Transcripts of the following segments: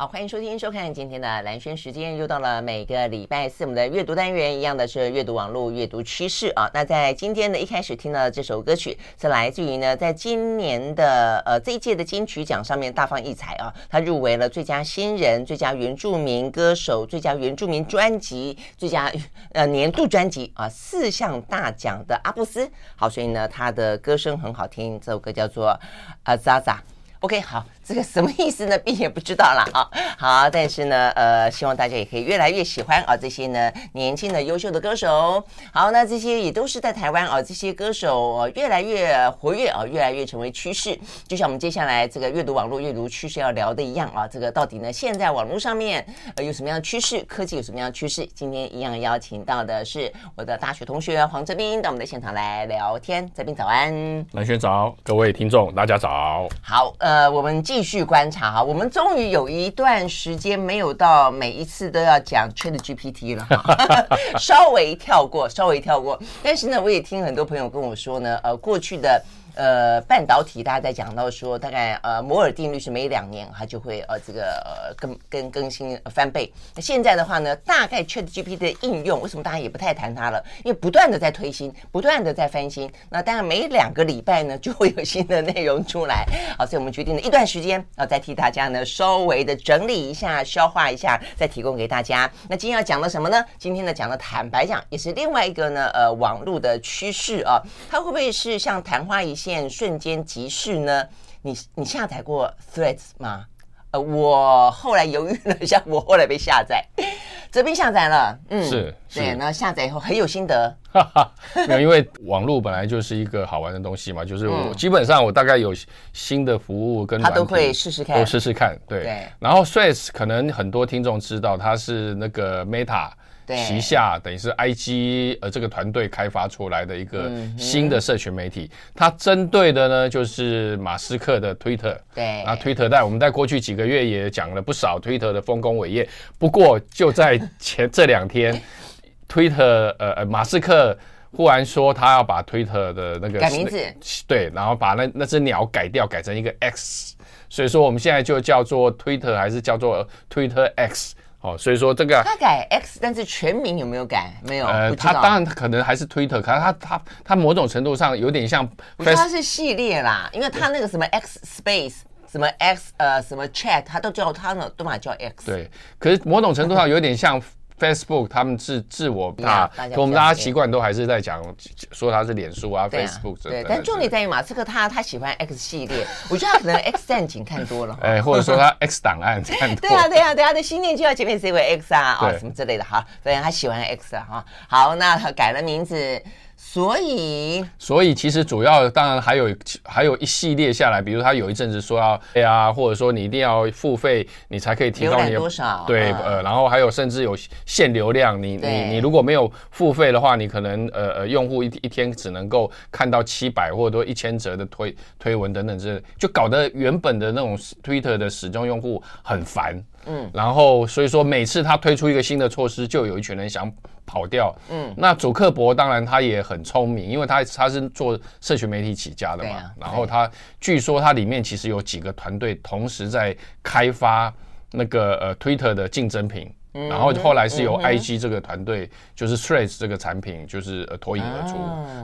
好，欢迎收听、收看今天的兰轩时间，又到了每个礼拜四我们的阅读单元，一样的是阅读网络阅读趋势啊。那在今天的一开始听到的这首歌曲，是来自于呢，在今年的呃这一届的金曲奖上面大放异彩啊，他入围了最佳新人、最佳原住民歌手、最佳原住民专辑、最佳呃年度专辑啊四项大奖的阿布斯。好，所以呢，他的歌声很好听，这首歌叫做阿扎扎。OK，好。这个什么意思呢？并也不知道了啊。好，但是呢，呃，希望大家也可以越来越喜欢啊这些呢年轻的优秀的歌手。好，那这些也都是在台湾啊，这些歌手越来越活跃啊，越来越成为趋势。就像我们接下来这个阅读网络阅读趋势要聊的一样啊，这个到底呢现在网络上面呃有什么样的趋势？科技有什么样的趋势？今天一样邀请到的是我的大学同学黄哲斌到我们的现场来聊天。哲斌早安，蓝轩早，各位听众大家早。好，呃，呃我们继续观察哈，我们终于有一段时间没有到每一次都要讲 ChatGPT 了，稍微跳过，稍微跳过。但是呢，我也听很多朋友跟我说呢，呃，过去的。呃，半导体大家在讲到说，大概呃摩尔定律是每两年它就会呃这个呃更更更新翻倍。那现在的话呢，大概 ChatGPT 的应用为什么大家也不太谈它了？因为不断的在推新，不断的在翻新。那当然每两个礼拜呢就会有新的内容出来。好，所以我们决定了一段时间啊，再替大家呢稍微的整理一下、消化一下，再提供给大家。那今天要讲的什么呢？今天呢讲的坦白讲也是另外一个呢呃网络的趋势啊，它会不会是像昙花一现？瞬间即逝呢？你你下载过 Threads 吗？呃，我后来犹豫了一下，我后来被下载，这边下载了，嗯，是，是。对，然后下载以后很有心得，哈哈，没有，因为网络本来就是一个好玩的东西嘛，就是我基本上我大概有新的服务跟他都会试试看，都试试看，对，对，然后 Threads 可能很多听众知道，它是那个 Meta。旗下等于是 IG 呃这个团队开发出来的一个新的社群媒体，它针对的呢就是马斯克的 Twitter。对，那 Twitter 在我们在过去几个月也讲了不少 Twitter 的丰功伟业。不过就在前这两天，Twitter 呃呃马斯克忽然说他要把 Twitter 的那个改名字，对，然后把那那只鸟改掉，改成一个 X。所以说我们现在就叫做 Twitter 还是叫做 Twitter X？哦，所以说这个他改 X，但是全名有没有改？没有。呃，他当然可能还是 Twitter，可是他他他某种程度上有点像，它是系列啦，因为他那个什么 X Space，什么 X 呃什么 Chat，他都叫他呢，都嘛叫 X。对，可是某种程度上有点像。Facebook 他们自自我啊，可我们大家习惯都还是在讲说他是脸书啊，啊，Facebook 对，但重点在于马斯克他他喜欢 X 系列，我觉得他可能 X 战警看多了，哎，或者说他 X 档案看多了，对啊对啊对啊，的新念就要前面 c 位 X 啊啊什么之类的哈，所以他喜欢 X 啊哈，好，那他改了名字。所以，所以其实主要当然还有还有一系列下来，比如他有一阵子说要对啊，或者说你一定要付费，你才可以提高你的多少？对呃，然后还有甚至有限流量，你你你如果没有付费的话，你可能呃呃用户一一天只能够看到七百或者说一千则的推推文等等之类，就搞得原本的那种 Twitter 的始终用户很烦。嗯，然后所以说每次他推出一个新的措施，就有一群人想跑掉。嗯，那祖克伯当然他也很聪明，因为他他是做社群媒体起家的嘛。啊、然后他据说他里面其实有几个团队同时在开发那个呃 Twitter 的竞争品。然后后来是由 IG 这个团队，就是 Threads 这个产品，就是呃脱颖而出。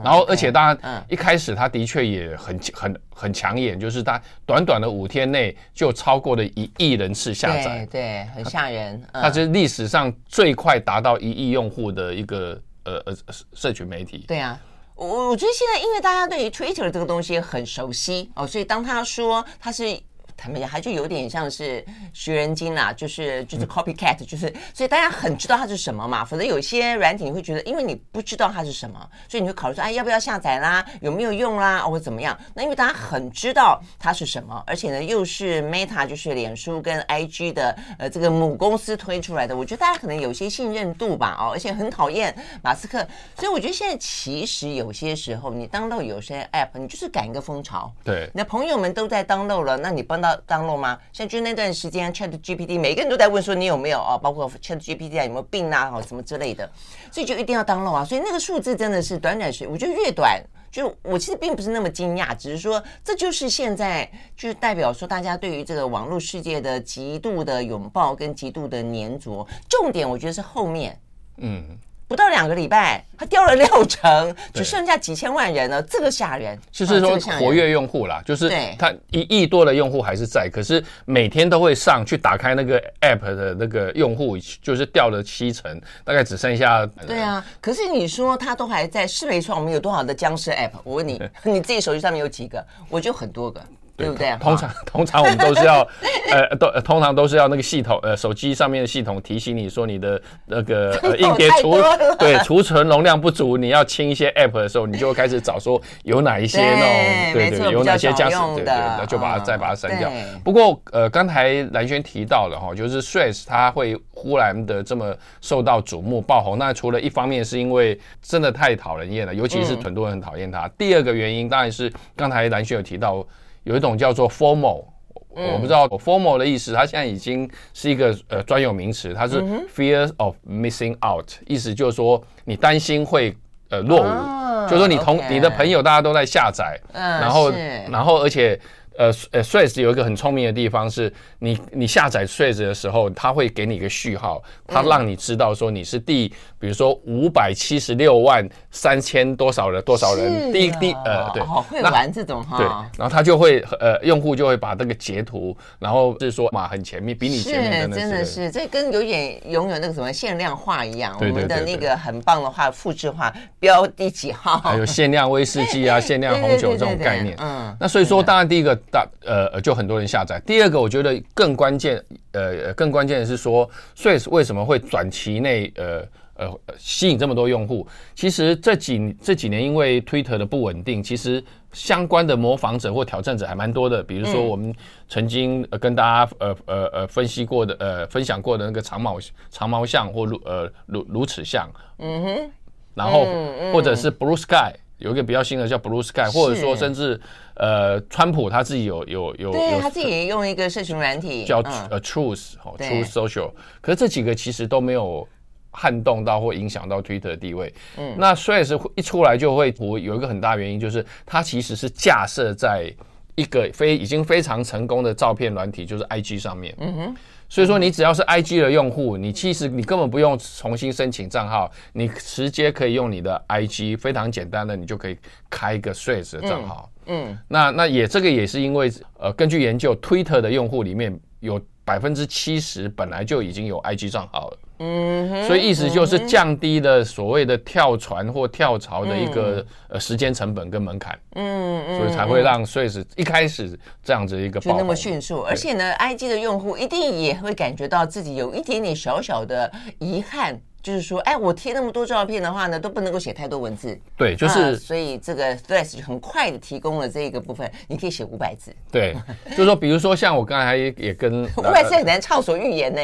然后而且当然一开始他的确也很很很抢眼，就是他短短的五天内就超过了一亿人次下载，对，很吓人。它是历史上最快达到一亿用户的一个呃呃社群媒体。对啊，我我觉得现在因为大家对于 Twitter 这个东西很熟悉哦，所以当他说他是。他们讲，还就有点像是学人精啦，就是就是 copycat，就是所以大家很知道它是什么嘛。否则有些软体你会觉得，因为你不知道它是什么，所以你会考虑说，哎，要不要下载啦？有没有用啦？或者怎么样？那因为大家很知道它是什么，而且呢又是 Meta，就是脸书跟 IG 的呃这个母公司推出来的，我觉得大家可能有些信任度吧，哦，而且很讨厌马斯克，所以我觉得现在其实有些时候你 download 有些 app，你就是赶一个风潮，对，你的朋友们都在 download 了，那你帮到。download 吗？像就那段时间，Chat GPT 每个人都在问说你有没有啊？包括 Chat GPT 啊有没有病啊？好什么之类的，所以就一定要登录啊！所以那个数字真的是短短时，我觉得越短就我其实并不是那么惊讶，只是说这就是现在就是代表说大家对于这个网络世界的极度的拥抱跟极度的黏着。重点我觉得是后面，嗯。不到两个礼拜，它掉了六成，只剩下几千万人了，这个吓人。就是说活跃用户啦，就是它一亿多的用户还是在，可是每天都会上去打开那个 app 的那个用户，就是掉了七成，大概只剩下。对啊，可是你说它都还在，是没错。我们有多少的僵尸 app？我问你，你自己手机上面有几个？我就很多个。对不对？通常通常我们都是要，呃，都通常都是要那个系统，呃，手机上面的系统提醒你说你的那个 呃硬碟储对储存容量不足，你要清一些 App 的时候，你就会开始找说有哪一些那种，对对，有哪些僵尸，对对，那就把它再把它删掉。不过呃，刚才蓝轩提到了哈，就是 Threads 它会忽然的这么受到瞩目爆红，那除了一方面是因为真的太讨人厌了，尤其是很多人很讨厌它。第二个原因当然是刚才蓝轩有提到。有一种叫做 “formal”，我不知道 formal 的意思，它现在已经是一个呃专有名词，它是 Fear of Missing Out，意思就是说你担心会呃落伍，就是说你同你的朋友大家都在下载，然后然后而且。呃呃，Threads 有一个很聪明的地方是，你你下载 Threads 的时候，它会给你一个序号，它让你知道说你是第，比如说五百七十六万三千多少人多少人，第一第呃对，好会玩这种哈，对，然后他就会呃用户就会把这个截图，然后是说嘛很前面，比你前面真的是，这跟有点拥有那个什么限量化一样，我们的那个很棒的话复制化标第几号，还有限量威士忌啊，限量红酒这种概念，嗯，那所以说当然第一个。大呃就很多人下载。第二个，我觉得更关键，呃更关键的是说，Threads 为什么会短期内呃呃吸引这么多用户？其实这几这几年因为 Twitter 的不稳定，其实相关的模仿者或挑战者还蛮多的。比如说我们曾经跟大家呃呃呃分析过的呃分享过的那个长毛长毛象或如呃如如齿象，嗯哼，然后或者是 Blue Sky。有一个比较新的叫 Blue Sky，或者说甚至呃，川普他自己有有有，对他自己也用一个社群软体叫呃 Truth 哦 Truth Social，可是这几个其实都没有撼动到或影响到 Twitter 的地位。嗯，那 Threads 一出来就会我有一个很大原因就是它其实是架设在一个非已经非常成功的照片软体，就是 IG 上面。嗯哼。所以说，你只要是 IG 的用户，你其实你根本不用重新申请账号，你直接可以用你的 IG，非常简单的，你就可以开一个 Threads 的账号。嗯，嗯，那那也这个也是因为，呃，根据研究，Twitter 的用户里面有百分之七十本来就已经有 IG 账号了。嗯，所以意思就是降低了所谓的跳船或跳槽的一个呃时间成本跟门槛。嗯嗯，所以才会让 Threads 一开始这样子一个就那么迅速，而且呢，IG 的用户一定也会感觉到自己有一点点小小的遗憾。就是说，哎，我贴那么多照片的话呢，都不能够写太多文字。对，就是，呃、所以这个 Threads 很快的提供了这个部分，你可以写五百字。对，就是说，比如说像我刚才也跟五百字很难畅所欲言呢。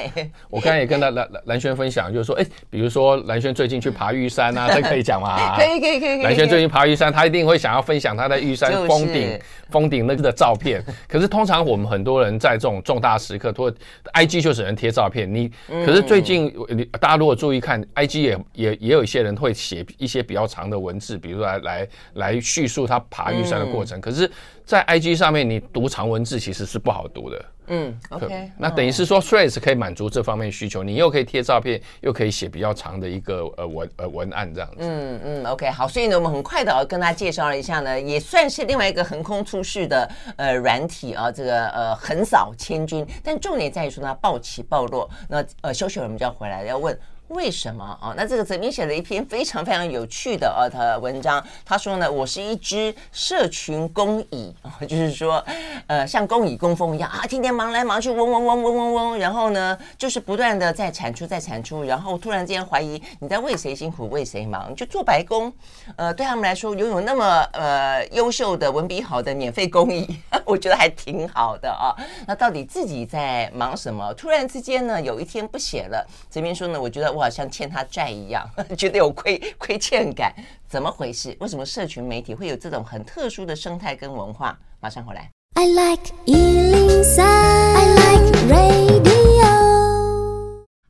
我刚才也跟蓝蓝蓝轩分享，就是说，哎，比如说蓝轩最近去爬玉山啊，这可以讲吗？可以可以可以。蓝轩最近爬玉山，他一定会想要分享他在玉山峰顶峰顶那个的照片。可是通常我们很多人在这种重大时刻，或 IG 就只能贴照片。你可是最近你大家如果注意看。IG 也也也有一些人会写一些比较长的文字，比如说来来来叙述他爬玉山的过程。嗯、可是，在 IG 上面，你读长文字其实是不好读的。嗯，OK，那等于是说 Threads 可以满足这方面需求，你又可以贴照片，又可以写比较长的一个呃文呃文案这样子。嗯嗯，OK，好，所以呢，我们很快的跟大家介绍了一下呢，也算是另外一个横空出世的呃软体啊，这个呃横扫千军。但重点在于说它暴起暴落。那呃，休息会儿我们就要回来要问。为什么啊？那这个泽民写了一篇非常非常有趣的呃的文章。他说呢，我是一只社群工蚁啊，就是说，呃，像工蚁工蜂一样啊，天天忙来忙去，嗡嗡嗡嗡嗡嗡，然后呢，就是不断的在产出，在产出，然后突然之间怀疑你在为谁辛苦为谁忙，就做白工。呃，对他们来说，拥有那么呃优秀的文笔好的免费工蚁，我觉得还挺好的啊。那到底自己在忙什么？突然之间呢，有一天不写了。这边说呢，我觉得我。好像欠他债一样，觉得有亏亏欠感，怎么回事？为什么社群媒体会有这种很特殊的生态跟文化？马上回来。I like 103, I like radio.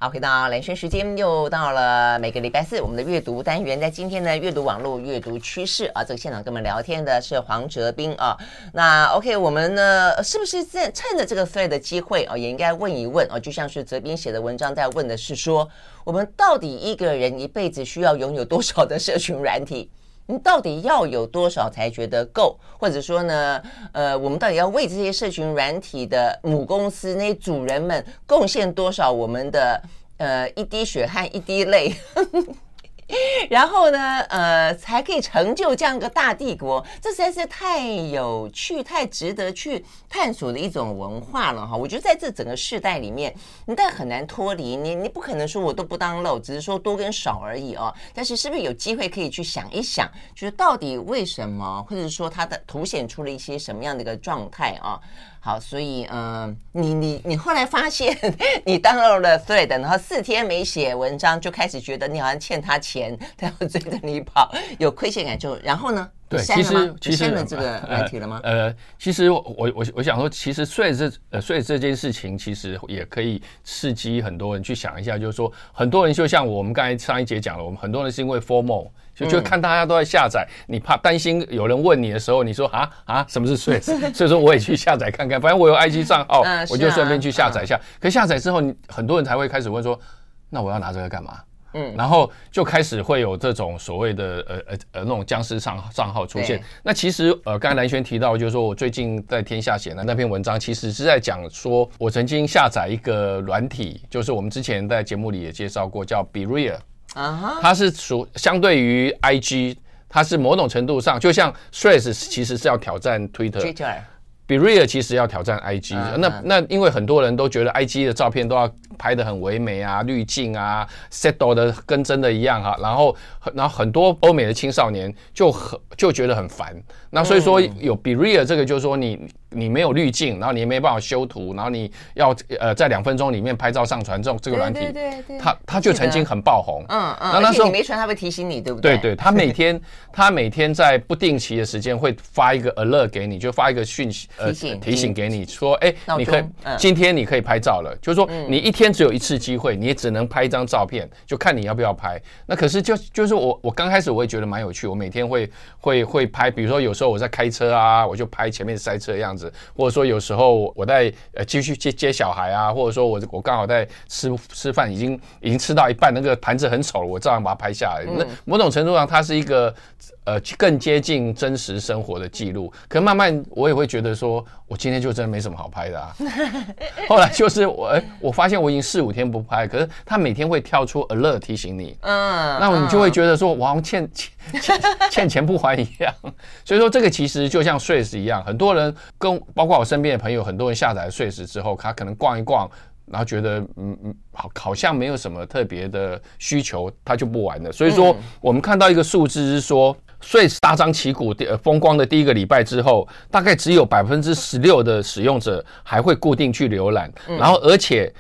好，回到兰萱时间，又到了每个礼拜四我们的阅读单元。在今天呢，阅读网络阅读趋势啊，这个现场跟我们聊天的是黄哲斌啊。那 OK，我们呢是不是在趁着这个 thread 的机会啊，也应该问一问啊？就像是哲斌写的文章在问的是说，我们到底一个人一辈子需要拥有多少的社群软体？你到底要有多少才觉得够？或者说呢，呃，我们到底要为这些社群软体的母公司那些主人们贡献多少我们的呃一滴血汗一滴泪？然后呢，呃，才可以成就这样一个大帝国，这实在是太有趣、太值得去探索的一种文化了哈。我觉得在这整个世代里面，你但很难脱离你，你不可能说我都不当漏，只是说多跟少而已哦。但是是不是有机会可以去想一想，就是到底为什么，或者是说它的凸显出了一些什么样的一个状态啊？好，所以嗯、呃，你你你后来发现你当漏了 Thread，然后四天没写文章，就开始觉得你好像欠他钱，他要追着你跑，有亏欠感就，然后呢？对，其实其实这个问题了吗？呃，呃其实我我我想说，其实 Thread 这呃 Thread 这件事情，其实也可以刺激很多人去想一下，就是说，很多人就像我们刚才上一节讲了，我们很多人是因为 FOMO。就就看大家都在下载，你怕担心有人问你的时候，你说啊啊，什么是 Threads？所以说我也去下载看看，反正我有 IG 账号，我就顺便去下载一下。可下载之后，你很多人才会开始问说，那我要拿这个干嘛？嗯，然后就开始会有这种所谓的呃呃呃那种僵尸账账号出现。那其实呃，刚才蓝轩提到，就是说我最近在天下写的那篇文章，其实是在讲说我曾经下载一个软体，就是我们之前在节目里也介绍过，叫 BeReal。啊，它是属相对于 IG，它是某种程度上就像 Threads 其实是要挑战 Twitter，BeReal 其实要挑战 IG，那那因为很多人都觉得 IG 的照片都要拍得很唯美啊，滤镜啊，settle 的跟真的一样哈，然后然后很多欧美的青少年就很就觉得很烦，那所以说有 BeReal 这个就是说你。你没有滤镜，然后你也没办法修图，然后你要呃在两分钟里面拍照上传这种这个软体，对对对对，它它就曾经很爆红，嗯嗯，那那时候你没传，他会提醒你，对不对？对？对，他每 天他每天在不定期的时间会发一个 alert 给你，就发一个讯息呃提醒给你说，哎，你可以今天你可以拍照了，就是说你一天只有一次机会，你也只能拍一张照片，就看你要不要拍。那可是就就是我我刚开始我也觉得蛮有趣，我每天会会会拍，比如说有时候我在开车啊，我就拍前面塞车的样子。或者说有时候我在呃继续接接小孩啊，或者说我我刚好在吃吃饭，已经已经吃到一半，那个盘子很丑了，我照样把它拍下来。那某种程度上，它是一个呃更接近真实生活的记录。可慢慢我也会觉得说，我今天就真的没什么好拍的啊。后来就是我哎，我发现我已经四五天不拍，可是他每天会跳出 alert 提醒你，嗯，那你就会觉得说，我好像欠欠欠 欠钱不还一样。所以说这个其实就像 Threads 一样，很多人跟包括我身边的朋友，很多人下载了 Threads 之后，他可能逛一逛，然后觉得嗯嗯好好像没有什么特别的需求，他就不玩了。所以说我们看到一个数字是说，Threads 大张旗鼓的风光的第一个礼拜之后，大概只有百分之十六的使用者还会固定去浏览，然后而且。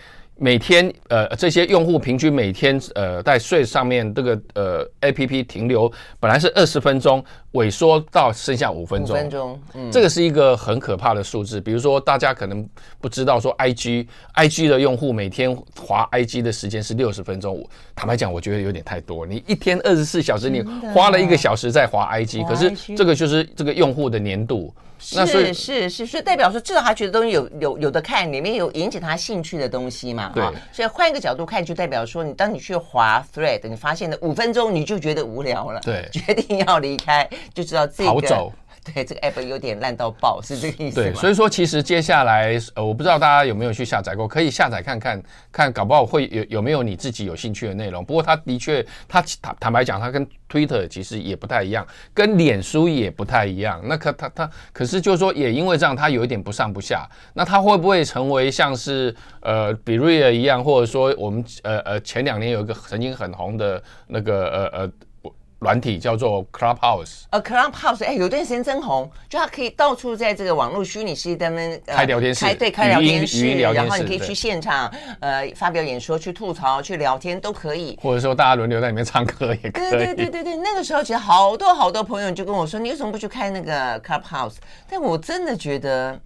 每天，呃，这些用户平均每天，呃，在 Threads 上面这个呃 APP 停留本来是二十分钟，萎缩到剩下五分钟。五分钟，嗯，这个是一个很可怕的数字。比如说，大家可能不知道，说 IG，IG 的用户每天滑 IG 的时间是六十分钟。坦白讲，我觉得有点太多。你一天二十四小时，你花了一个小时在滑 IG，可是这个就是这个用户的年度。那是是是，是代表说至少他觉得东西有有有的看，里面有引起他兴趣的东西嘛？对。所以换一个角度看，就代表说，你当你去滑 Thread，你发现的五分钟你就觉得无聊了，对，决定要离开，就知道这个。好走。对，这个 app 有点烂到爆，是这个意思？对，所以说其实接下来，呃，我不知道大家有没有去下载过，可以下载看看，看搞不好会有有没有你自己有兴趣的内容。不过它的确，它坦坦白讲，它跟 Twitter 其实也不太一样，跟脸书也不太一样。那可它它可是就是说，也因为这样，它有一点不上不下。那它会不会成为像是呃 BeReal 一样，或者说我们呃呃前两年有一个曾经很红的那个呃呃。软体叫做 Clubhouse，呃，Clubhouse，哎，有段时间真红，就它可以到处在这个网络虚拟世界当中开聊天室，开对开聊天室，然后你可以去现场，呃，发表演说、去吐槽、去聊天都可以，或者说大家轮流在里面唱歌也可以。对对对对对，那个时候其实好多好多朋友就跟我说，你为什么不去开那个 Clubhouse？但我真的觉得。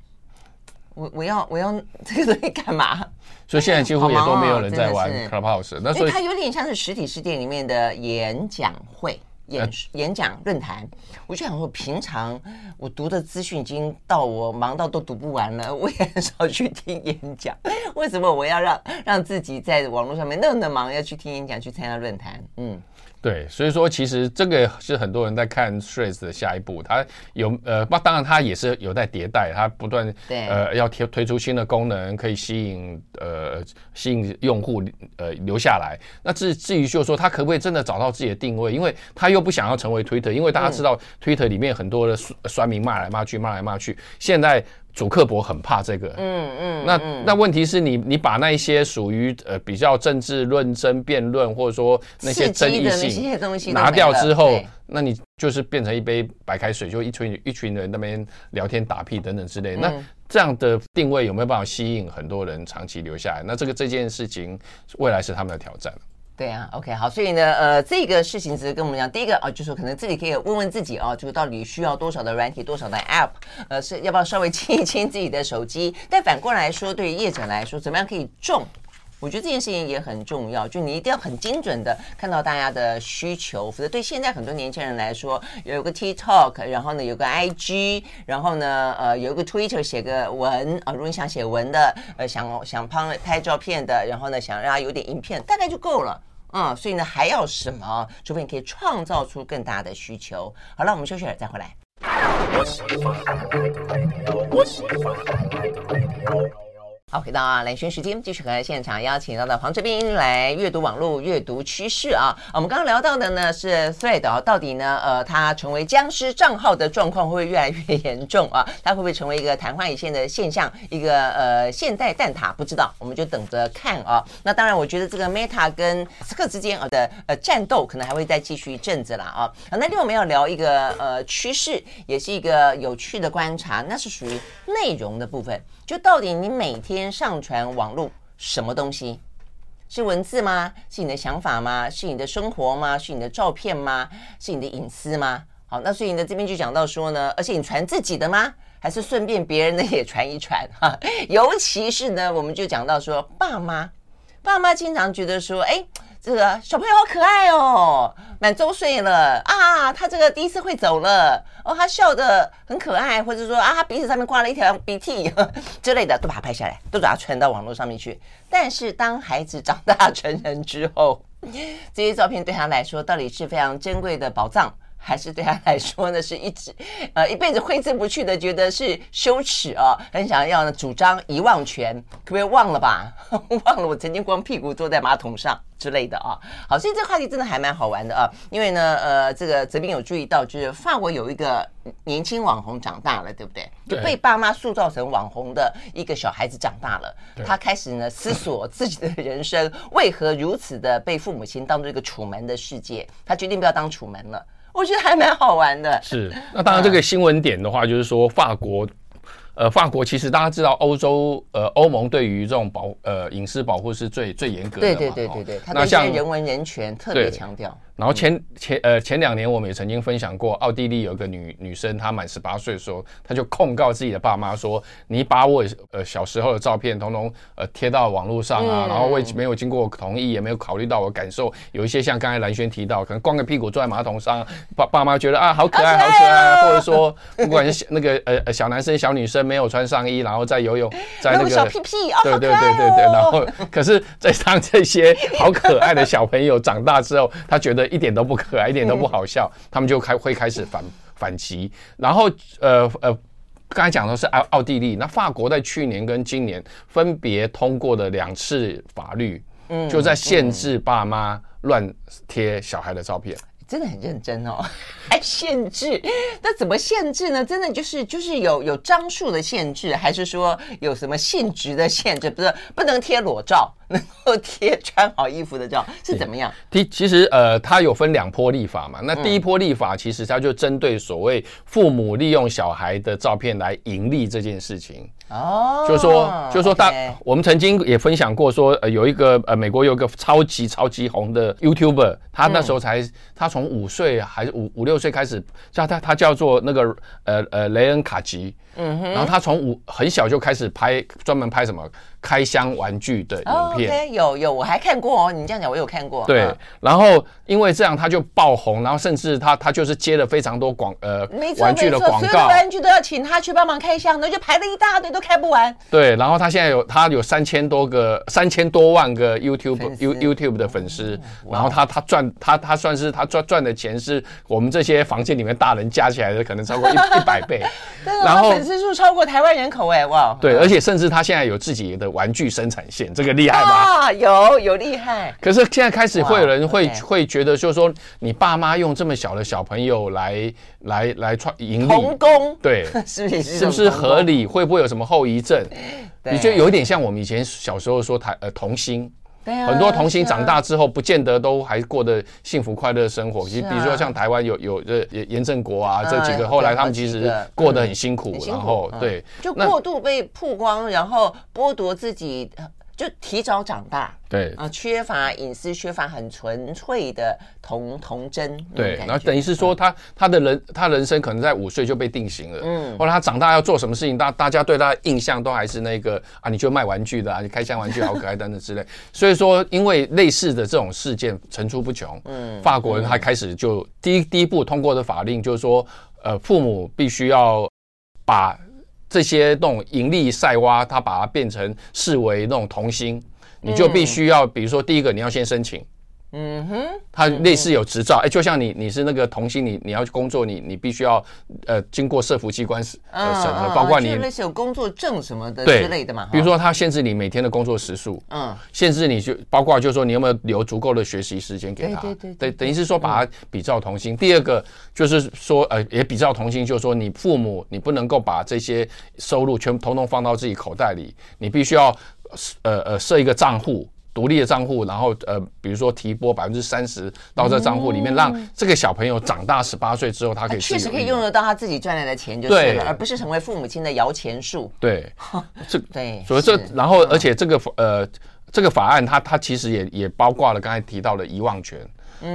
我我要我要这个东西干嘛？所以现在几乎也都没有人在玩 Clubhouse，那所以它有点像是实体书店里面的演讲会。演演讲论坛，我就想说，平常我读的资讯已经到我忙到都读不完了，我也很少去听演讲。为什么我要让让自己在网络上面那么的忙，要去听演讲，去参加论坛？嗯。对，所以说其实这个是很多人在看 Threads 的下一步，它有呃，当然它也是有在迭代，它不断呃要推推出新的功能，可以吸引呃吸引用户呃留下来。那至至于就是说它可不可以真的找到自己的定位，因为它又不想要成为 Twitter，因为大家知道 Twitter 里面很多的酸民骂来骂去，骂来骂去，现在。祖克伯很怕这个，嗯嗯，那那问题是你你把那一些属于呃比较政治论争辩论或者说那些争议性拿掉之后，那你就是变成一杯白开水，就一群一群人那边聊天打屁等等之类，那这样的定位有没有办法吸引很多人长期留下来？那这个这件事情未来是他们的挑战。对啊，OK，好，所以呢，呃，这个事情只是跟我们讲，第一个啊，就是可能自己可以问问自己啊，这个到底需要多少的软体，多少的 App，呃，是要不要稍微清一清自己的手机？但反过来说，对于业者来说，怎么样可以重？我觉得这件事情也很重要，就你一定要很精准的看到大家的需求，否则对现在很多年轻人来说，有个 TikTok，然后呢有个 IG，然后呢呃有一个 Twitter 写个文啊，如果你想写文的，呃想想拍拍照片的，然后呢想让他有点影片，大概就够了。嗯，所以呢，还要什么？除非你可以创造出更大的需求。好了，我们休息了，再回来。好，回到啊，蓝轩时间，继续和现场邀请到的黄哲斌来阅读网络、阅读趋势啊。我们刚刚聊到的呢是 Thread 啊，到底呢，呃，它成为僵尸账号的状况会不会越来越严重啊？它会不会成为一个昙花一现的现象？一个呃现代蛋挞？不知道，我们就等着看啊。那当然，我觉得这个 Meta 跟斯克之间啊的呃战斗可能还会再继续一阵子了啊。那另外我们要聊一个呃趋势，也是一个有趣的观察，那是属于内容的部分。就到底你每天边上传网络什么东西？是文字吗？是你的想法吗？是你的生活吗？是你的照片吗？是你的隐私吗？好，那所以呢，这边就讲到说呢，而且你传自己的吗？还是顺便别人的也传一传？哈，尤其是呢，我们就讲到说，爸妈，爸妈经常觉得说，哎。这个小朋友好可爱哦，满周岁了啊，他这个第一次会走了哦，他笑得很可爱，或者说啊，他鼻子上面挂了一条鼻涕之类的，都把它拍下来，都把它传到网络上面去。但是当孩子长大成人之后，这些照片对他来说到底是非常珍贵的宝藏。还是对他来说呢，是一直呃一辈子挥之不去的，觉得是羞耻啊，很想要呢主张遗忘权，可不可以忘了吧？忘了我曾经光屁股坐在马桶上之类的啊。好，所以这个话题真的还蛮好玩的啊，因为呢，呃，这个泽斌有注意到，就是法国有一个年轻网红长大了，对不对？就被爸妈塑造成网红的一个小孩子长大了，他开始呢思索自己的人生为何如此的被父母亲当做一个楚门的世界，他决定不要当楚门了。我觉得还蛮好玩的。是，那当然这个新闻点的话，就是说法国。呃，法国其实大家知道，欧洲呃，欧盟对于这种保呃隐私保护是最最严格的。对对对对对，那像人文人权特别强调。然后前前呃前两年我们也曾经分享过，奥地利有个女女生，她满十八岁的时候，她就控告自己的爸妈说：“你把我呃小时候的照片统统呃贴到网络上啊，然后我也没有经过我同意，也没有考虑到我感受。有一些像刚才蓝轩提到，可能光个屁股坐在马桶上，爸爸妈觉得啊好可爱好可爱，或者说不管是那个呃小男生小女生。”没有穿上衣，然后在游泳，在那个小屁屁，对对对对对，然后 可是，在当这些好可爱的小朋友长大之后，他觉得一点都不可爱，一点都不好笑，他们就开会开始反反击。然后呃呃，刚才讲的是奥奥地利，那法国在去年跟今年分别通过了两次法律，嗯就在限制爸妈乱贴小孩的照片。真的很认真哦，还限制？那怎么限制呢？真的就是就是有有张数的限制，还是说有什么性质的限制？不是不能贴裸照，能够贴穿好衣服的照，是怎么样？第其实呃，它有分两波立法嘛。那第一波立法其实它就针对所谓父母利用小孩的照片来盈利这件事情。哦、oh，就是说，就是说，大我们曾经也分享过，说呃，有一个呃，美国有一个超级超级红的 YouTuber，他那时候才，嗯、他从五岁还是五五六岁开始，叫他他叫做那个呃呃雷恩卡吉，嗯哼，然后他从五很小就开始拍，专门拍什么开箱玩具的影片。有有，我还看过哦。你这样讲，我有看过。对，然后因为这样他就爆红，然后甚至他他就是接了非常多广呃玩具的广告，所有的玩具都要请他去帮忙开箱，那就排了一大堆都开不完。对，然后他现在有他有三千多个三千多万个 YouTube You YouTube 的粉丝，然后他他赚他他算是他赚赚的钱是我们这些房间里面大人加起来的可能超过一一百倍。然后。指数超过台湾人口哎，哇！对，而且甚至他现在有自己的玩具生产线，这个厉害吗？啊，有有厉害。可是现在开始会有人会会觉得，就是说你爸妈用这么小的小朋友来来来创盈利，童工，对，是不是是不是合理？会不会有什么后遗症？你觉得有一点像我们以前小时候说台呃童星。啊、很多童星长大之后，不见得都还过得幸福快乐的生活。其实，比如说像台湾有有这严正国啊，这几个后来他们其实过得很辛苦，然后对，就过度被曝光，然后剥夺自己。就提早长大，对。啊，缺乏隐私，缺乏很纯粹的童童真，对，然后等于是说他他的人他人生可能在五岁就被定型了，嗯，后来他长大要做什么事情，大大家对他的印象都还是那个啊，你就卖玩具的啊，你开箱玩具好可爱等等之类，所以说因为类似的这种事件层出不穷，嗯，法国人还开始就第一第一步通过的法令就是说，呃，父母必须要把。这些那种盈利赛蛙，他把它变成视为那种童星，你就必须要，比如说第一个你要先申请。嗯哼，他类似有执照，哎，就像你你是那个童星，你你要去工作，你你必须要呃经过社福机关审核，包括你类似有工作证什么的之类的嘛。比如说他限制你每天的工作时数，嗯，限制你就包括就是说你有没有留足够的学习时间给他，对对对，等于是说把他比照童星。第二个就是说呃也比照童星，就是说你父母你不能够把这些收入全统统放到自己口袋里，你必须要呃呃设一个账户。独立的账户，然后呃，比如说提拨百分之三十到这账户里面，让这个小朋友长大十八岁之后，他可以确实可以用得到他自己赚来的钱，就是了，而不是成为父母亲的摇钱树。对，这对，所以这然后而且这个呃这个法案，它它其实也也包括了刚才提到的遗忘权，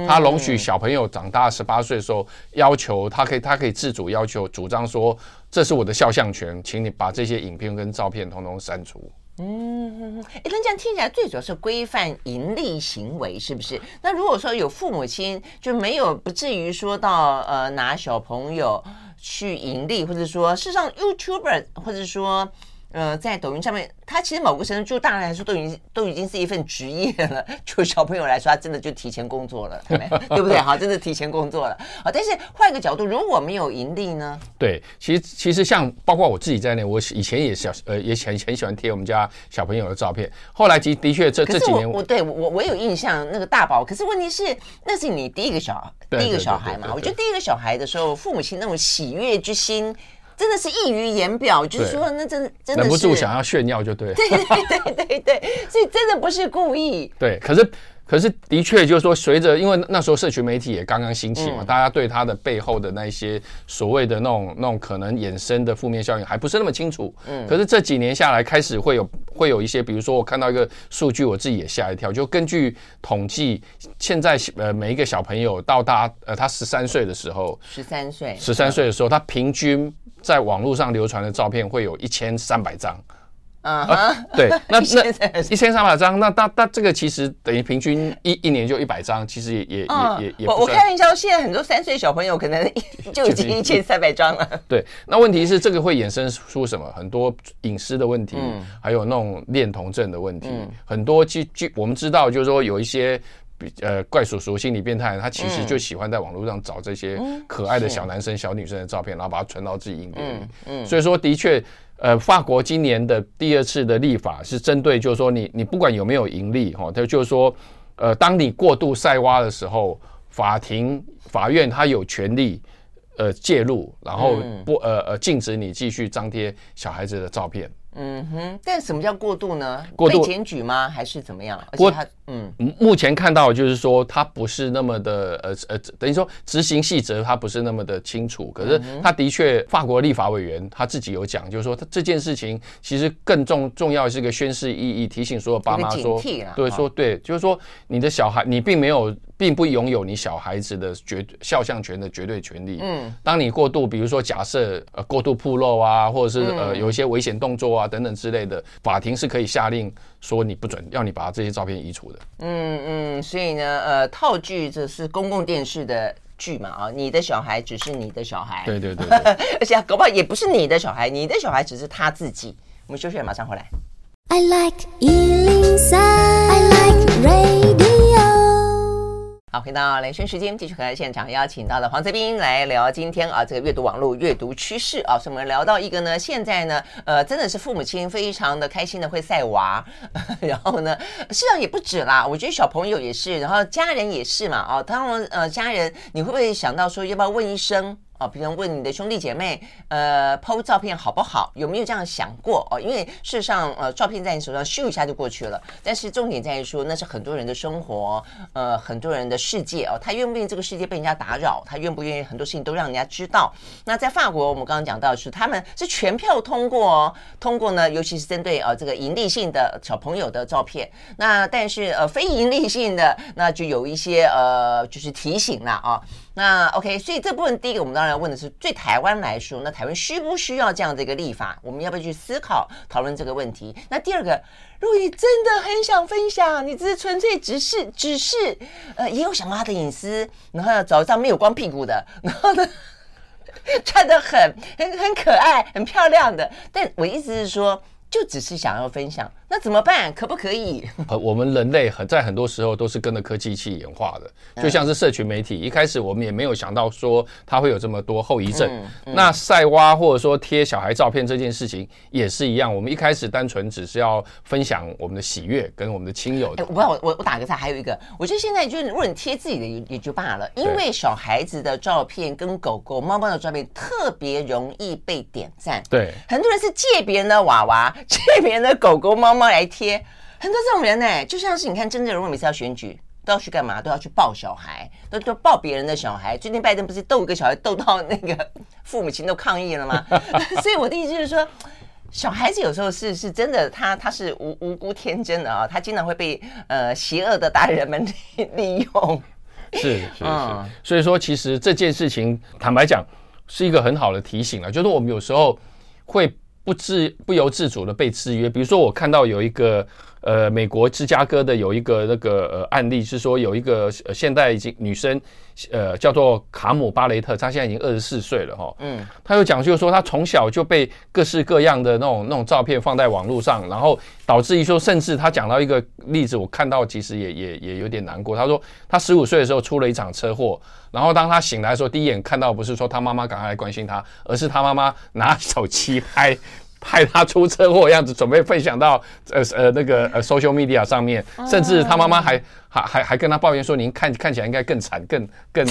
它容许小朋友长大十八岁的时候，要求他可以他可以自主要求主张说，这是我的肖像权，请你把这些影片跟照片统统删除。嗯，哎，那这样听起来最主要是规范盈利行为，是不是？那如果说有父母亲就没有，不至于说到呃拿小朋友去盈利，或者说事实上 YouTuber，或者说。呃，在抖音上面，他其实某个程度就大人来说都已经都已经是一份职业了。就小朋友来说，他真的就提前工作了，对不对？好，真的提前工作了。好，但是换一个角度，如果没有盈利呢？对，其实其实像包括我自己在内，我以前也小呃也很很喜欢贴我们家小朋友的照片。后来的的确这这几年我，我对我我有印象那个大宝。可是问题是，那是你第一个小第一个小孩嘛？我觉得第一个小孩的时候，父母亲那种喜悦之心。真的是溢于言表，就是说，那真真的忍不住想要炫耀，就对了。对对对对对，所以真的不是故意。对，可是可是的确就是说，随着因为那时候社群媒体也刚刚兴起嘛，大家对它的背后的那一些所谓的那种那种可能衍生的负面效应还不是那么清楚。嗯。可是这几年下来，开始会有会有一些，比如说我看到一个数据，我自己也吓一跳。就根据统计，现在呃每一个小朋友到达呃他十三岁的时候，十三岁，十三岁的时候，他平均。在网络上流传的照片会有一千三百张，啊，对，那 那一千三百张，那那那这个其实等于平均一一年就一百张，其实也也、uh, 也也也。我我开玩笑，现在很多三岁小朋友可能 就已经一千三百张了。对，那问题是这个会衍生出什么？很多隐私的问题，嗯、还有那种恋童症的问题，嗯、很多据据我们知道，就是说有一些。呃，怪叔叔心理变态，他其实就喜欢在网络上找这些可爱的小男生、小女生的照片，然后把它存到自己硬碟里。嗯嗯。所以说，的确，呃，法国今年的第二次的立法是针对，就是说，你你不管有没有盈利，哈，他就是说，呃，当你过度晒挖的时候，法庭、法院他有权利，呃，介入，然后不，呃呃，禁止你继续张贴小孩子的照片。嗯哼，但什么叫过度呢？过度被检举吗？还是怎么样？而且他嗯，目前看到就是说，它不是那么的呃呃，等于说执行细则它不是那么的清楚。可是他的确，法国立法委员他自己有讲，就是说他这件事情其实更重重要是一个宣示意义，提醒所有爸妈说，对，说对，就是说你的小孩，你并没有。并不拥有你小孩子的绝肖像权的绝对权利。嗯，当你过度，比如说假设呃过度暴露啊，或者是呃有一些危险动作啊等等之类的，法庭是可以下令说你不准，要你把这些照片移除的。嗯嗯，所以呢，呃，套剧这是公共电视的剧嘛啊，你的小孩只是你的小孩。对对对，对，而且搞不好也不是你的小孩，你的小孩只是他自己。我们休息，马上回来。I like 103, I like radio 好，回到雷声时间，继续和现场邀请到了黄泽斌来聊今天啊，这个阅读网络阅读趋势啊，所以我们聊到一个呢，现在呢，呃，真的是父母亲非常的开心的会晒娃，然后呢，事实上也不止啦，我觉得小朋友也是，然后家人也是嘛，啊，当然呃，家人你会不会想到说要不要问一声？啊，比如问你的兄弟姐妹，呃，PO 照片好不好？有没有这样想过哦？因为事实上，呃，照片在你手上咻一下就过去了。但是重点在于说，那是很多人的生活，呃，很多人的世界哦。他愿不愿意这个世界被人家打扰？他愿不愿意很多事情都让人家知道？那在法国，我们刚刚讲到是，他们是全票通过哦，通过呢，尤其是针对呃这个盈利性的小朋友的照片。那但是呃非盈利性的，那就有一些呃就是提醒了啊。那 OK，所以这部分第一个，我们当然要问的是，对台湾来说，那台湾需不需要这样的一个立法？我们要不要去思考讨论这个问题？那第二个，如果你真的很想分享，你只是纯粹只是只是呃，也有想到他的隐私，然后早上没有光屁股的，然后呢，穿的很很很可爱、很漂亮的，但我意思是说，就只是想要分享。那怎么办？可不可以？呃，我们人类很在很多时候都是跟着科技一起演化的，就像是社群媒体，一开始我们也没有想到说它会有这么多后遗症。那晒娃或者说贴小孩照片这件事情也是一样，我们一开始单纯只是要分享我们的喜悦跟我们的亲友。哎，我我我我打个岔，还有一个，我觉得现在就是如果你贴自己的也也就罢了，因为小孩子的照片跟狗狗、猫猫的照片特别容易被点赞。对，很多人是借别人的娃娃，借别人的狗狗、猫猫。来贴很多这种人呢、欸，就像是你看，真正如果每次要选举，都要去干嘛？都要去抱小孩，都都抱别人的小孩。最近拜登不是逗一个小孩逗到那个 父母亲都抗议了吗？所以我的意思就是说，小孩子有时候是是真的，他他是无无辜天真的啊，他经常会被呃邪恶的大人们 利用。是是是，所以说其实这件事情坦白讲是一个很好的提醒了，就是我们有时候会。不自不由自主的被制约，比如说我看到有一个呃美国芝加哥的有一个那个呃案例是说有一个呃现代已经女生呃叫做卡姆巴雷特，他现在已经二十四岁了哈，嗯，他又讲就是说他从小就被各式各样的那种那种照片放在网络上，然后导致于说甚至他讲到一个例子，我看到其实也也也有点难过，他说他十五岁的时候出了一场车祸。然后当他醒来的时候，第一眼看到不是说他妈妈赶快来关心他，而是他妈妈拿手机拍拍他出车祸样子，准备分享到呃呃那个呃 social media 上面，甚至他妈妈还还还还跟他抱怨说：“您看看起来应该更惨，更更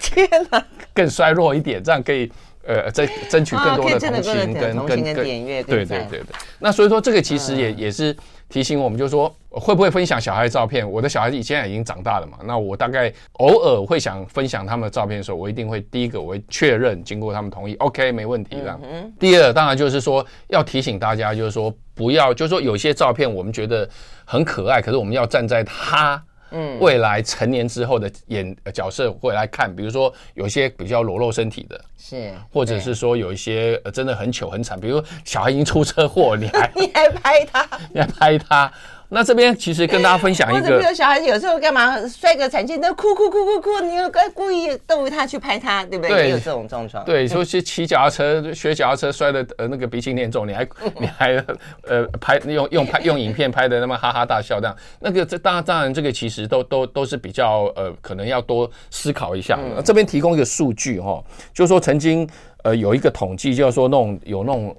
天哪，更衰弱一点，这样可以呃争争取更多的同情跟跟跟点阅，对对对对。那所以说这个其实也也是。提醒我们，就是说会不会分享小孩的照片？我的小孩子现在已经长大了嘛，那我大概偶尔会想分享他们的照片的时候，我一定会第一个我会确认，经过他们同意，OK，没问题的。第二，当然就是说要提醒大家，就是说不要，就是说有些照片我们觉得很可爱，可是我们要站在他。嗯，未来成年之后的演角色会来看，比如说有一些比较裸露身体的，是，或者是说有一些呃真的很糗很惨，比如小孩已经出车祸，你还 你还拍他，你还拍他。那这边其实跟大家分享一个，有小孩子有时候干嘛摔个残疾，那哭哭哭哭哭，你又该故意逗他去拍他，对不对？对，有这种状况。对，说去骑脚踏车学脚踏车摔的呃那个鼻青脸肿，你还 你还呃拍用用拍用影片拍的那么哈哈大笑这样，那个这当然当然这个其实都都都是比较呃可能要多思考一下。嗯、这边提供一个数据哈，就是说曾经呃有一个统计，就是说那种有那种。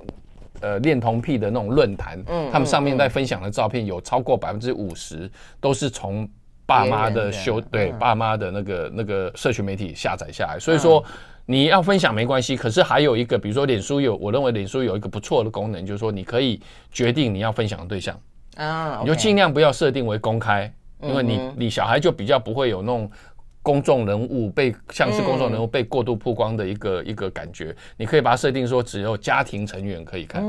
呃，恋童癖的那种论坛，嗯，他们上面在分享的照片有超过百分之五十都是从爸妈的修对爸妈的那个那个社群媒体下载下来，所以说你要分享没关系，可是还有一个，比如说脸书有，我认为脸书有一个不错的功能，就是说你可以决定你要分享的对象。啊，你就尽量不要设定为公开。因为你你小孩就比较不会有那种。公众人物被像是公众人物被过度曝光的一个一个感觉，你可以把它设定说只有家庭成员可以看，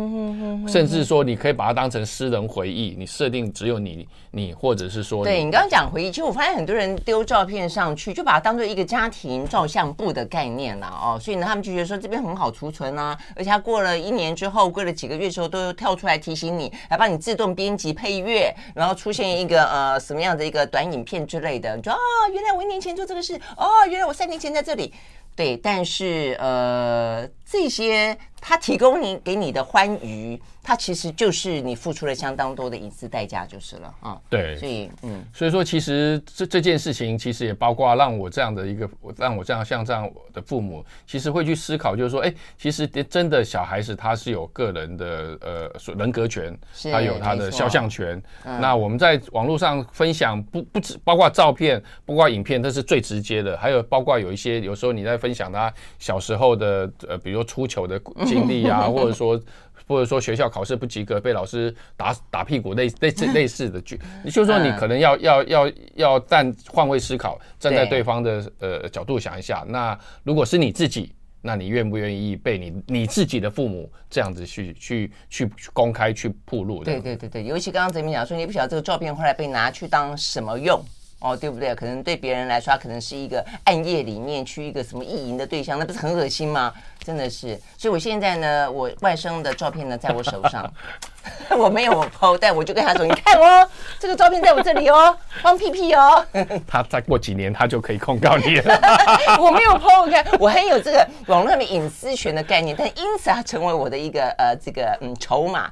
甚至说你可以把它当成私人回忆，你设定只有你你或者是说，对你刚刚讲回忆，其实我发现很多人丢照片上去就把它当做一个家庭照相簿的概念了哦，所以呢他们就觉得说这边很好储存啊，而且他过了一年之后，过了几个月之后都跳出来提醒你，来帮你自动编辑配乐，然后出现一个呃什么样的一个短影片之类的，你说啊原来我一年前就。这个是哦，原来我三年前在这里，对，但是呃，这些他提供你给你的欢愉。他其实就是你付出了相当多的隐私代价，就是了啊。对，所以嗯，所以说其实这这件事情其实也包括让我这样的一个，让我这样像这样的父母，其实会去思考，就是说，哎，其实真的小孩子他是有个人的呃人格权，他有他的肖像权。那我们在网络上分享不不止包括照片，包括影片，这是最直接的。还有包括有一些有时候你在分享他小时候的呃，比如说出糗的经历啊，或者说。或者说学校考试不及格，被老师打打屁股，类类似类似的剧，你就说你可能要要要要站换位思考，站在对方的呃角度想一下。那如果是你自己，那你愿不愿意被你你自己的父母这样子去去去公开去暴露？对对对对，尤其刚刚泽明讲说，你不晓得这个照片后来被拿去当什么用。哦，对不对？可能对别人来说，他可能是一个暗夜里面去一个什么意淫的对象，那不是很恶心吗？真的是。所以我现在呢，我外甥的照片呢，在我手上，我没有我 PO，但我就跟他说：“你看哦，这个照片在我这里哦，放屁屁哦。”他再过几年，他就可以控告你了。我没有你看我很有这个网络上面隐私权的概念，但因此他成为我的一个呃这个嗯筹码，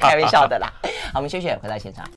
开玩笑的啦。好，我们休息，回到现场。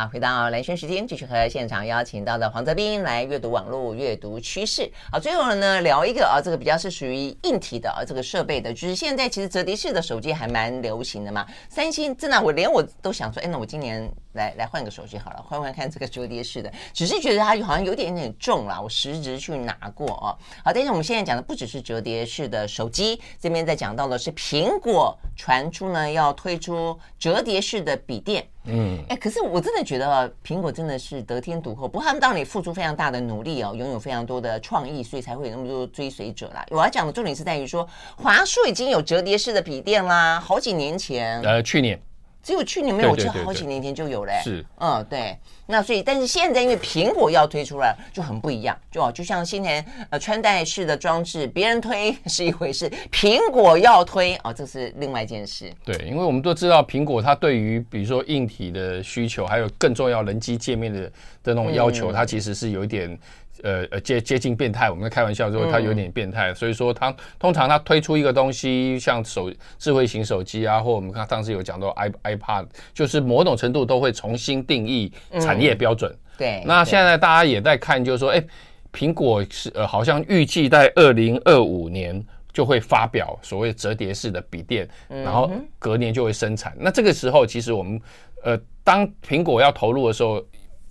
啊，回到蓝轩时间，继续和现场邀请到的黄泽斌来阅读网络阅读趋势。好，最后呢聊一个啊，这个比较是属于硬体的啊，这个设备的，就是现在其实折叠式的手机还蛮流行的嘛。三星真的，我连我都想说，哎，那我今年。来来换个手机好了，换换看这个折叠式的，只是觉得它好像有点点重啦。我实质去拿过哦。好，但是我们现在讲的不只是折叠式的手机，这边在讲到的是苹果传出呢要推出折叠式的笔电。嗯，哎，可是我真的觉得苹果真的是得天独厚，不过他们当然也付出非常大的努力哦，拥有非常多的创意，所以才会有那么多追随者啦。我要讲的重点是在于说，华硕已经有折叠式的笔电啦，好几年前，呃，去年。只有去年没有，我记得好几年前就有了。是，嗯，对。那所以，但是现在因为苹果要推出来，就很不一样。就就像今年呃穿戴式的装置，别人推是一回事，苹果要推啊，这是另外一件事。对，因为我们都知道苹果它对于比如说硬体的需求，还有更重要人机界面的的那种要求，它其实是有一点。呃呃，接接近变态，我们在开玩笑说他有点变态，嗯、所以说他通常他推出一个东西，像手智慧型手机啊，或我们看上次有讲到 i iPad，就是某种程度都会重新定义产业标准。嗯、对，那现在大家也在看，就是说，哎，苹果是呃好像预计在二零二五年就会发表所谓折叠式的笔电，然后隔年就会生产。那这个时候，其实我们呃，当苹果要投入的时候。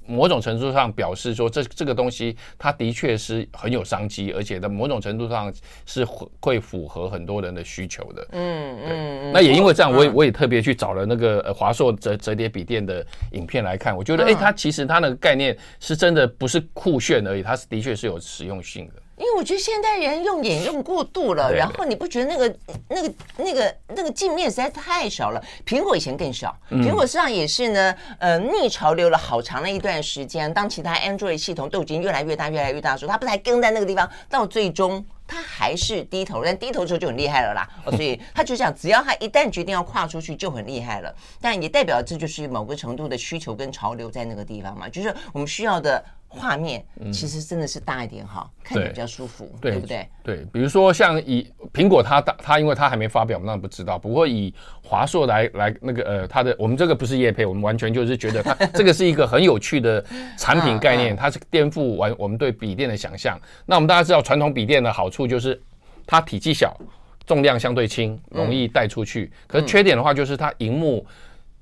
某种程度上表示说，这这个东西它的确是很有商机，而且在某种程度上是会会符合很多人的需求的。嗯嗯。那也因为这样，我也我也特别去找了那个华硕折折叠笔电的影片来看，我觉得哎，它其实它那个概念是真的不是酷炫而已，它是的确是有实用性的。因为我觉得现代人用眼用过度了，然后你不觉得那个那个那个那个镜面实在太少了？苹果以前更少，苹果实际上也是呢，呃，逆潮流了好长的一段时间。当其他 Android 系统都已经越来越大、越来越大的时候，它不是还跟在那个地方？到最终它还是低头，但低头之后就很厉害了啦。所以它就这样，只要它一旦决定要跨出去，就很厉害了。但也代表这就是某个程度的需求跟潮流在那个地方嘛，就是我们需要的。画面其实真的是大一点哈，嗯、看着比较舒服，对，对不对？对，比如说像以苹果它，它它因为它还没发表，我们当然不知道。不过以华硕来来那个呃，它的我们这个不是业配，我们完全就是觉得它 这个是一个很有趣的产品概念，它是颠覆完我们对笔电的想象。那我们大家知道，传统笔电的好处就是它体积小，重量相对轻，容易带出去。可是缺点的话就是它荧幕，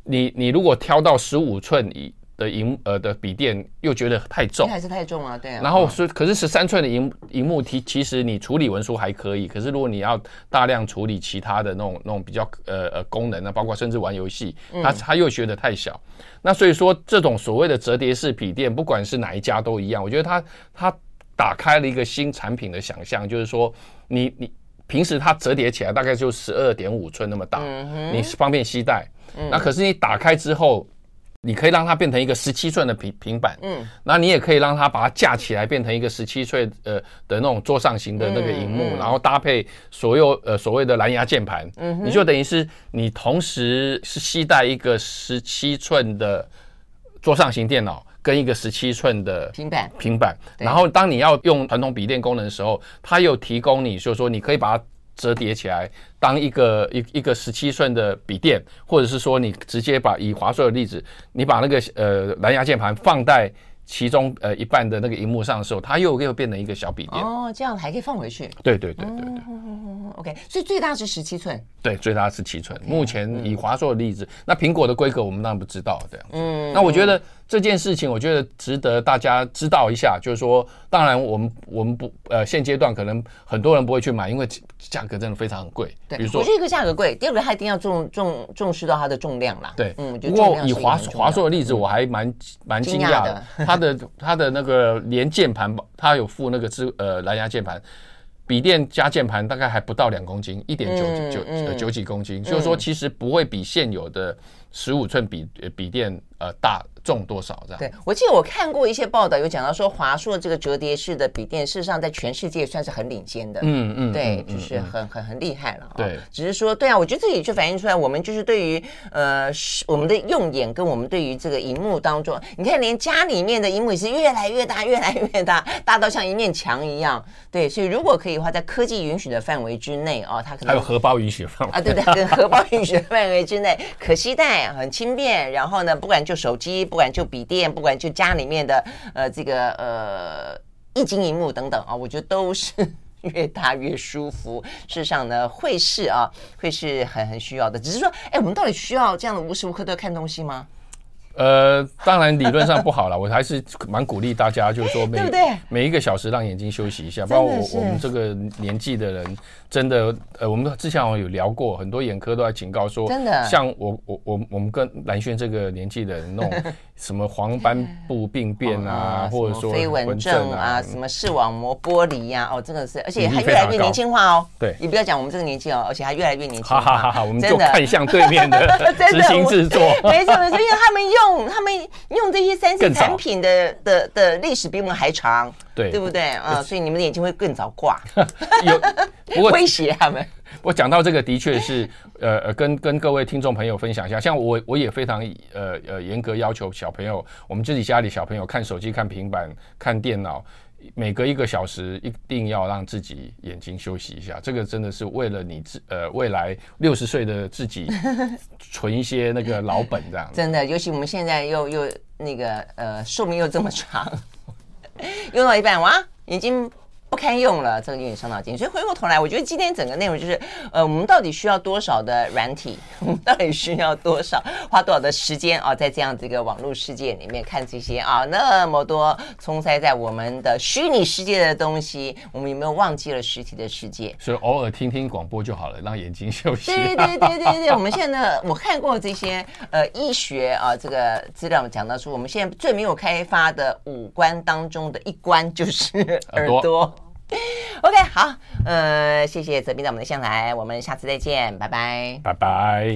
你你如果挑到十五寸以的荧呃的笔电又觉得太重，还是太重啊，对啊。然后所以可是十三寸的荧荧幕，其其实你处理文书还可以，可是如果你要大量处理其他的那种那种比较呃呃功能啊，包括甚至玩游戏，它它又觉得太小。那所以说这种所谓的折叠式笔电，不管是哪一家都一样，我觉得它它打开了一个新产品的想象，就是说你你平时它折叠起来大概就十二点五寸那么大，你方便携带。那可是你打开之后。你可以让它变成一个十七寸的平平板，嗯，那你也可以让它把它架起来，变成一个十七寸呃的那种桌上型的那个荧幕，嗯嗯、然后搭配所有呃所谓的蓝牙键盘，嗯，你就等于是你同时是携带一个十七寸的桌上型电脑跟一个十七寸的平板。平板，然后当你要用传统笔电功能的时候，它又提供你，就是说你可以把它。折叠起来当一个一一个十七寸的笔电，或者是说你直接把以华硕的例子，你把那个呃蓝牙键盘放在其中呃一半的那个荧幕上的时候，它又又变成一个小笔电哦，这样还可以放回去。对对对对对。嗯，OK，所以最大是十七寸。对，最大是七寸。目前以华硕的例子，那苹果的规格我们当然不知道这样。嗯，那我觉得。这件事情我觉得值得大家知道一下，就是说，当然我们我们不呃现阶段可能很多人不会去买，因为价格真的非常很贵。对，比如说，第一个价格贵，第二个他一定要重重重视到它的重量啦。对，嗯，不过以华华硕的例子，我还蛮蛮惊讶的，它的它的那个连键盘，它有附那个支呃蓝牙键盘，笔电加键盘大概还不到两公斤，一点九九九几公斤，就是说其实不会比现有的十五寸笔笔电呃大。重多少这样？对，我记得我看过一些报道，有讲到说华硕这个折叠式的笔电，事实上在全世界算是很领先的。嗯嗯，对，就是很很很厉害了。对，只是说，对啊，我觉得这里就反映出来，我们就是对于呃我们的用眼跟我们对于这个荧幕当中，你看连家里面的荧幕也是越来越大，越来越大，大到像一面墙一样。对，所以如果可以的话，在科技允许的范围之内哦，它可能还有荷包允许范围啊，对对，跟 荷包允许的范围之内，可携带，很轻便，然后呢，不管就手机。不管就笔电，不管就家里面的呃这个呃液晶一幕等等啊，我觉得都是 越大越舒服。事实上呢，会是啊，会是很很需要的。只是说，哎，我们到底需要这样的无时无刻都要看东西吗？呃，当然理论上不好了，我还是蛮鼓励大家，就是说每每一个小时让眼睛休息一下。包括我我们这个年纪的人，真的呃，我们之前有聊过，很多眼科都在警告说，真的，像我我我我们跟蓝轩这个年纪的人，那种 什么黄斑部病变啊，或者说飞蚊症啊，什么视网膜剥离呀，哦，真的是，而且还越来越年轻化哦。对，你不要讲我们这个年纪哦，而且还越来越年轻化。哈哈哈，我们就看向对面的 执行制作，没错没错，因为他们用。他们用这些三 C 产品的的的历史比我们还长，对对不对啊？所以你们的眼睛会更早挂。有 威胁他们。我讲到这个，的确是呃呃，跟跟各位听众朋友分享一下。像我我也非常呃呃严格要求小朋友，我们自己家里小朋友看手机、看平板、看电脑。每隔一个小时一定要让自己眼睛休息一下，这个真的是为了你自呃未来六十岁的自己 存一些那个老本这样。真的，尤其我们现在又又那个呃寿命又这么长，用到一半哇眼睛。不堪用了，这个有点伤脑筋。所以回过头来，我觉得今天整个内容就是，呃，我们到底需要多少的软体？我们到底需要多少花多少的时间啊？在这样子一个网络世界里面看这些啊，那么多充塞在我们的虚拟世界的东西，我们有没有忘记了实体的世界？所以偶尔听听广播就好了，让眼睛休息。对对对对对，我们现在呢，我看过这些呃医学啊这个资料讲到说，我们现在最没有开发的五官当中的一关就是耳朵。OK，好，呃，谢谢泽斌在我们的向来，我们下次再见，拜拜，拜拜。